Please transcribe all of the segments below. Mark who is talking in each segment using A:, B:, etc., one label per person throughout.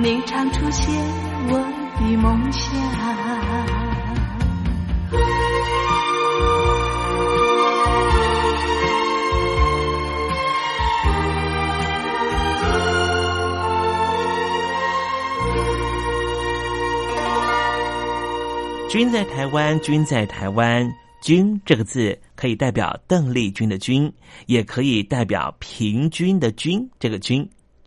A: 你常出现我的梦乡。
B: 君在台湾，君在台湾，君这个字可以代表邓丽君的君，也可以代表平均的均。这个均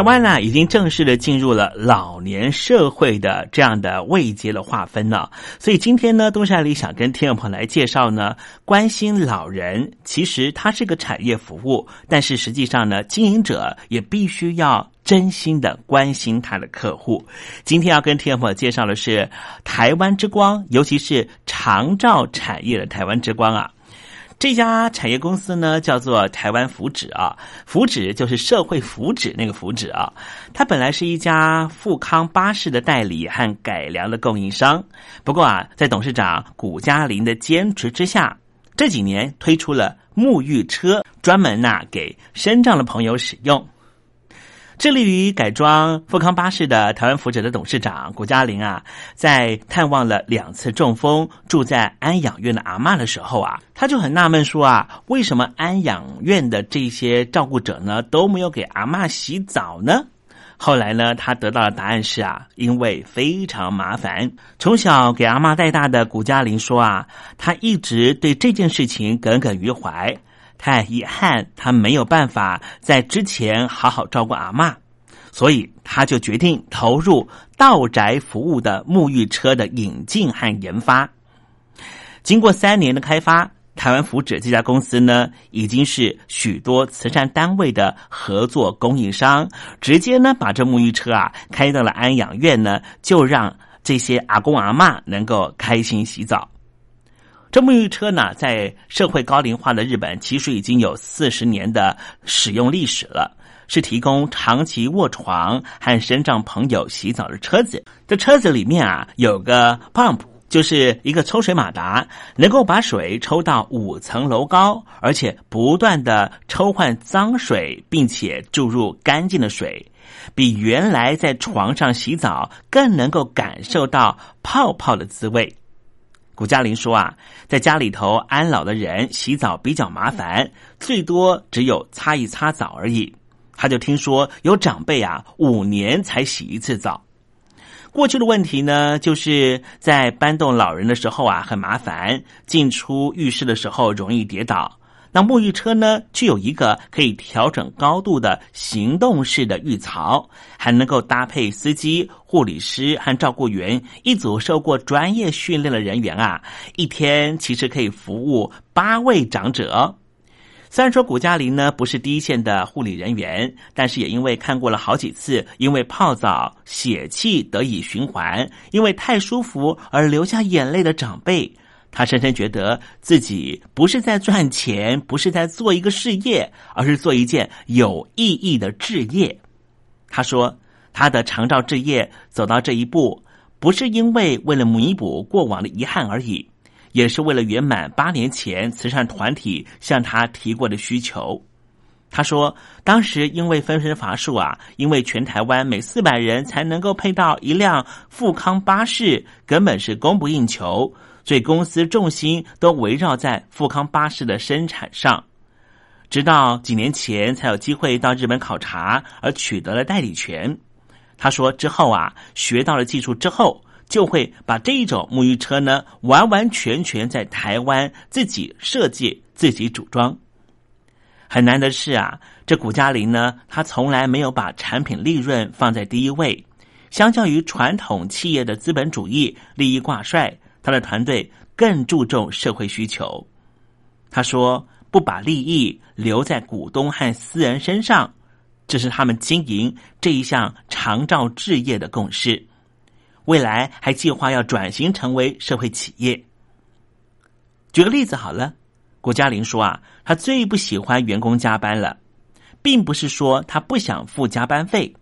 B: 台湾呢，已经正式的进入了老年社会的这样的位阶的划分了。所以今天呢，东山里想跟听众朋友来介绍呢，关心老人，其实它是个产业服务，但是实际上呢，经营者也必须要真心的关心他的客户。今天要跟听众朋友介绍的是台湾之光，尤其是长照产业的台湾之光啊。这家产业公司呢，叫做台湾福祉啊，福祉就是社会福祉那个福祉啊。它本来是一家富康巴士的代理和改良的供应商，不过啊，在董事长谷嘉林的坚持之下，这几年推出了沐浴车，专门呐给身障的朋友使用。致力于改装富康巴士的台湾福祉的董事长谷嘉玲啊，在探望了两次中风住在安养院的阿妈的时候啊，他就很纳闷说啊，为什么安养院的这些照顾者呢都没有给阿妈洗澡呢？后来呢，他得到的答案是啊，因为非常麻烦。从小给阿妈带大的谷嘉玲说啊，他一直对这件事情耿耿于怀。太遗憾，他没有办法在之前好好照顾阿妈，所以他就决定投入道宅服务的沐浴车的引进和研发。经过三年的开发，台湾福祉这家公司呢，已经是许多慈善单位的合作供应商，直接呢把这沐浴车啊开到了安养院呢，就让这些阿公阿妈能够开心洗澡。这沐浴车呢，在社会高龄化的日本，其实已经有四十年的使用历史了，是提供长期卧床和身障朋友洗澡的车子。这车子里面啊，有个 pump，就是一个抽水马达，能够把水抽到五层楼高，而且不断的抽换脏水，并且注入干净的水，比原来在床上洗澡更能够感受到泡泡的滋味。古嘉玲说啊，在家里头安老的人洗澡比较麻烦，最多只有擦一擦澡而已。他就听说有长辈啊，五年才洗一次澡。过去的问题呢，就是在搬动老人的时候啊，很麻烦，进出浴室的时候容易跌倒。那沐浴车呢，具有一个可以调整高度的行动式的浴槽，还能够搭配司机、护理师和照顾员一组受过专业训练的人员啊，一天其实可以服务八位长者。虽然说古嘉玲呢不是第一线的护理人员，但是也因为看过了好几次因为泡澡血气得以循环，因为太舒服而流下眼泪的长辈。他深深觉得自己不是在赚钱，不是在做一个事业，而是做一件有意义的置业。他说：“他的长照置业走到这一步，不是因为为了弥补过往的遗憾而已，也是为了圆满八年前慈善团体向他提过的需求。”他说：“当时因为分身乏术啊，因为全台湾每四百人才能够配到一辆富康巴士，根本是供不应求。”所以公司重心都围绕在富康巴士的生产上，直到几年前才有机会到日本考察，而取得了代理权。他说之后啊，学到了技术之后，就会把这一种沐浴车呢，完完全全在台湾自己设计、自己组装。很难的是啊，这古嘉林呢，他从来没有把产品利润放在第一位。相较于传统企业的资本主义利益挂帅，他的团队更注重社会需求。他说：“不把利益留在股东和私人身上，这是他们经营这一项长照置业的共识。未来还计划要转型成为社会企业。”举个例子好了。郭嘉玲说：“啊，他最不喜欢员工加班了，并不是说他不想付加班费。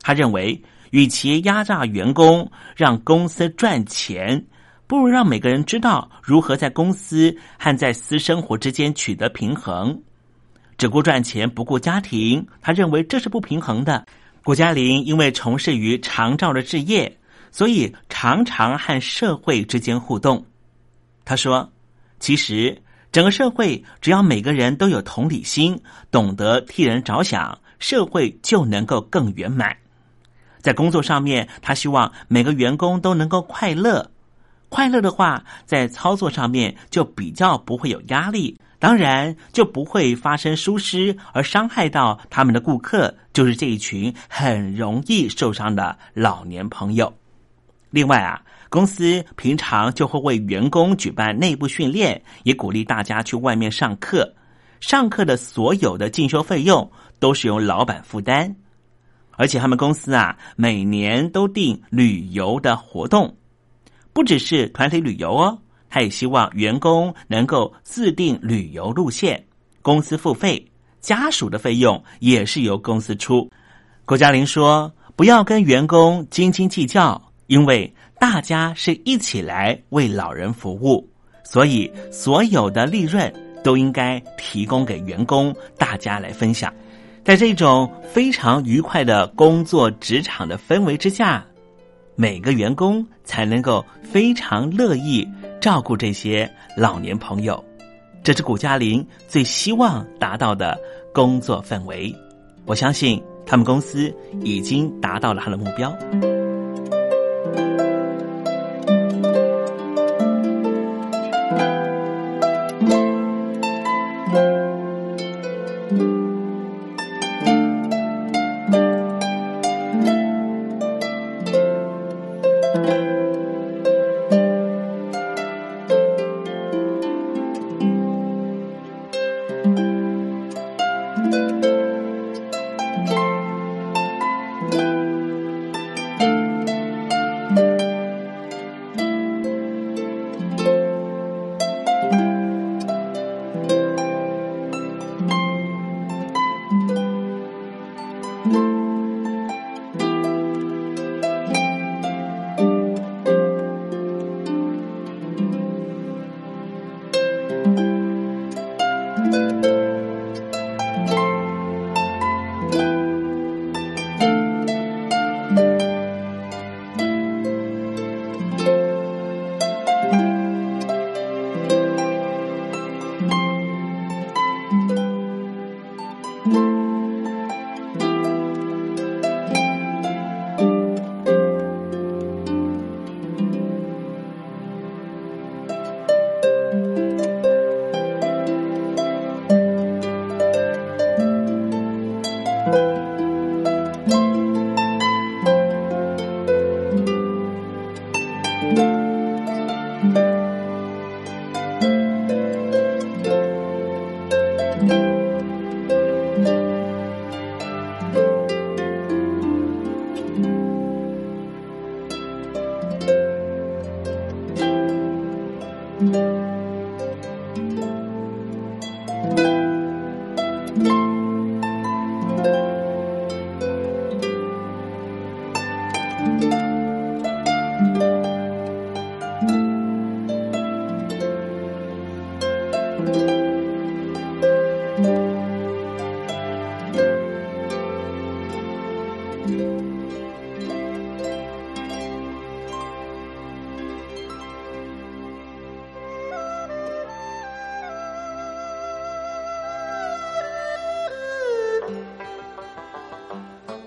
B: 他认为，与其压榨员工让公司赚钱，不如让每个人知道如何在公司和在私生活之间取得平衡。只顾赚钱不顾家庭，他认为这是不平衡的。”郭嘉玲因为从事于长照的置业，所以常常和社会之间互动。他说：“其实。”整个社会只要每个人都有同理心，懂得替人着想，社会就能够更圆满。在工作上面，他希望每个员工都能够快乐。快乐的话，在操作上面就比较不会有压力，当然就不会发生疏失而伤害到他们的顾客，就是这一群很容易受伤的老年朋友。另外啊。公司平常就会为员工举办内部训练，也鼓励大家去外面上课。上课的所有的进修费用都是由老板负担，而且他们公司啊，每年都定旅游的活动，不只是团体旅游哦，他也希望员工能够自定旅游路线，公司付费，家属的费用也是由公司出。郭嘉玲说：“不要跟员工斤斤计较，因为。”大家是一起来为老人服务，所以所有的利润都应该提供给员工，大家来分享。在这种非常愉快的工作职场的氛围之下，每个员工才能够非常乐意照顾这些老年朋友。这是古嘉林最希望达到的工作氛围。我相信他们公司已经达到了他的目标。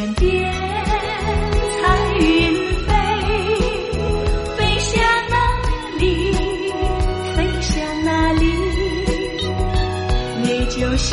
C: 天边彩云飞，飞向哪里？飞向哪里？你就像